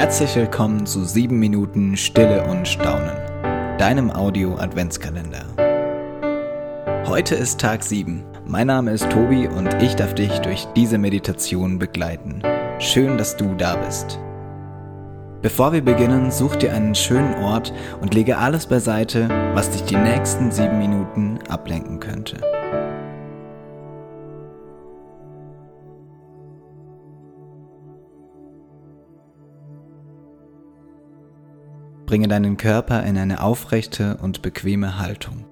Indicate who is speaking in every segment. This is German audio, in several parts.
Speaker 1: Herzlich willkommen zu 7 Minuten Stille und Staunen, deinem Audio-Adventskalender. Heute ist Tag 7. Mein Name ist Tobi und ich darf dich durch diese Meditation begleiten. Schön, dass du da bist. Bevor wir beginnen, such dir einen schönen Ort und lege alles beiseite, was dich die nächsten 7 Minuten ablenken könnte. Bringe deinen Körper in eine aufrechte und bequeme Haltung.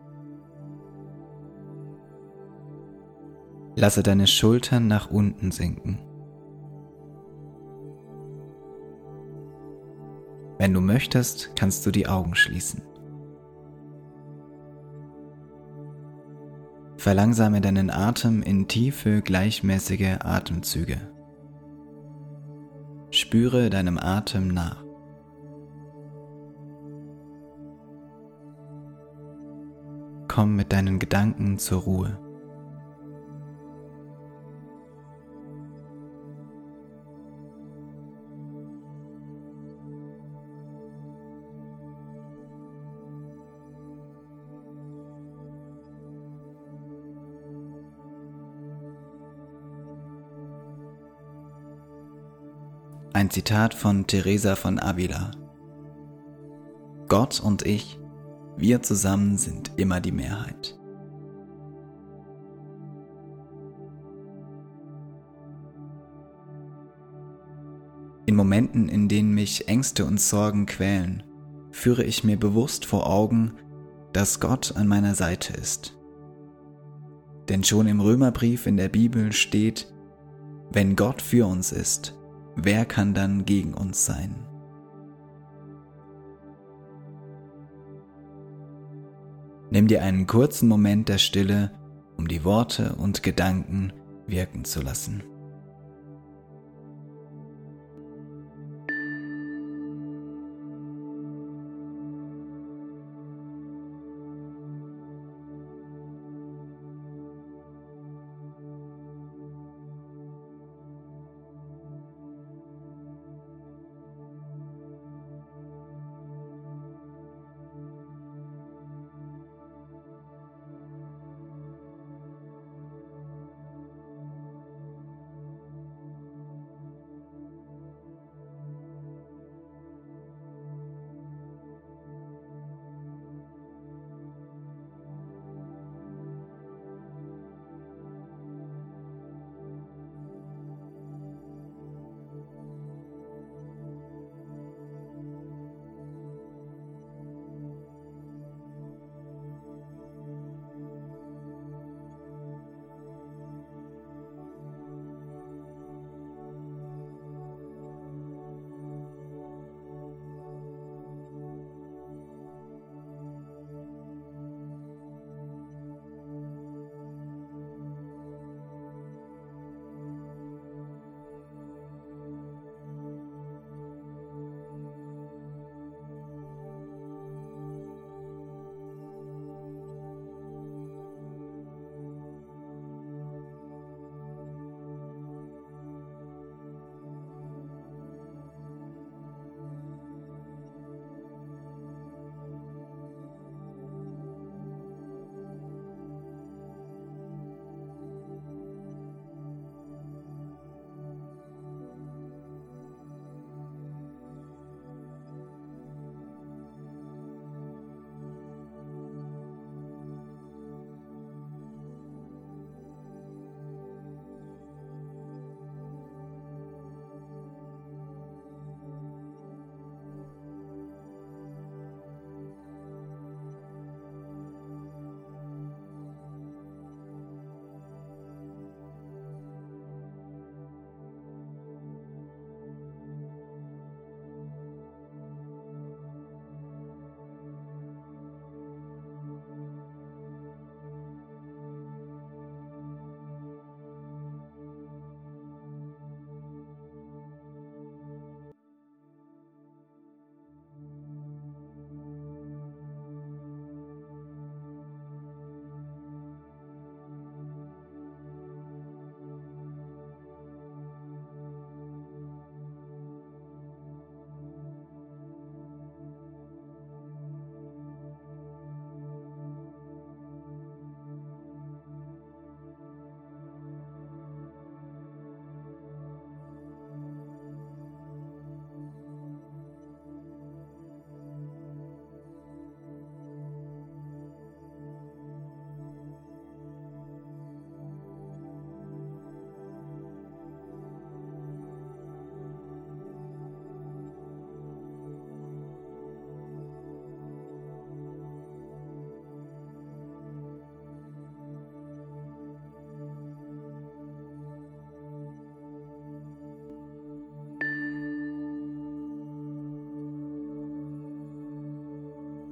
Speaker 1: Lasse deine Schultern nach unten sinken. Wenn du möchtest, kannst du die Augen schließen. Verlangsame deinen Atem in tiefe, gleichmäßige Atemzüge. Spüre deinem Atem nach. Komm mit deinen Gedanken zur Ruhe. Ein Zitat von Teresa von Avila. Gott und ich wir zusammen sind immer die Mehrheit. In Momenten, in denen mich Ängste und Sorgen quälen, führe ich mir bewusst vor Augen, dass Gott an meiner Seite ist. Denn schon im Römerbrief in der Bibel steht, wenn Gott für uns ist, wer kann dann gegen uns sein? Nimm dir einen kurzen Moment der Stille, um die Worte und Gedanken wirken zu lassen.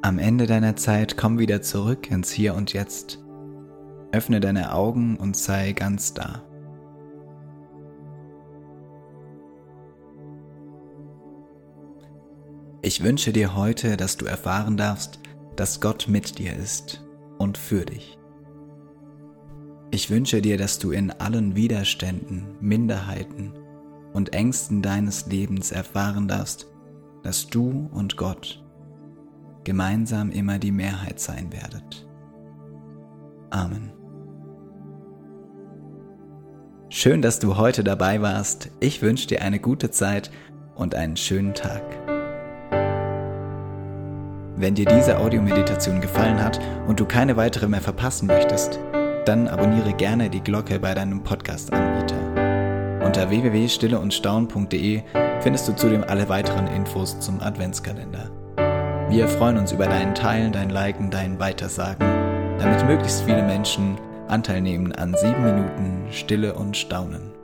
Speaker 1: Am Ende deiner Zeit komm wieder zurück ins Hier und Jetzt. Öffne deine Augen und sei ganz da. Ich wünsche dir heute, dass du erfahren darfst, dass Gott mit dir ist und für dich. Ich wünsche dir, dass du in allen Widerständen, Minderheiten und Ängsten deines Lebens erfahren darfst, dass du und Gott gemeinsam immer die Mehrheit sein werdet. Amen. Schön, dass du heute dabei warst. Ich wünsche dir eine gute Zeit und einen schönen Tag. Wenn dir diese Audiomeditation gefallen hat und du keine weitere mehr verpassen möchtest, dann abonniere gerne die Glocke bei deinem Podcast-Anbieter. Unter www.stilleundstaun.de findest du zudem alle weiteren Infos zum Adventskalender. Wir freuen uns über dein Teilen, dein Liken, dein Weitersagen, damit möglichst viele Menschen Anteil nehmen an sieben Minuten Stille und Staunen.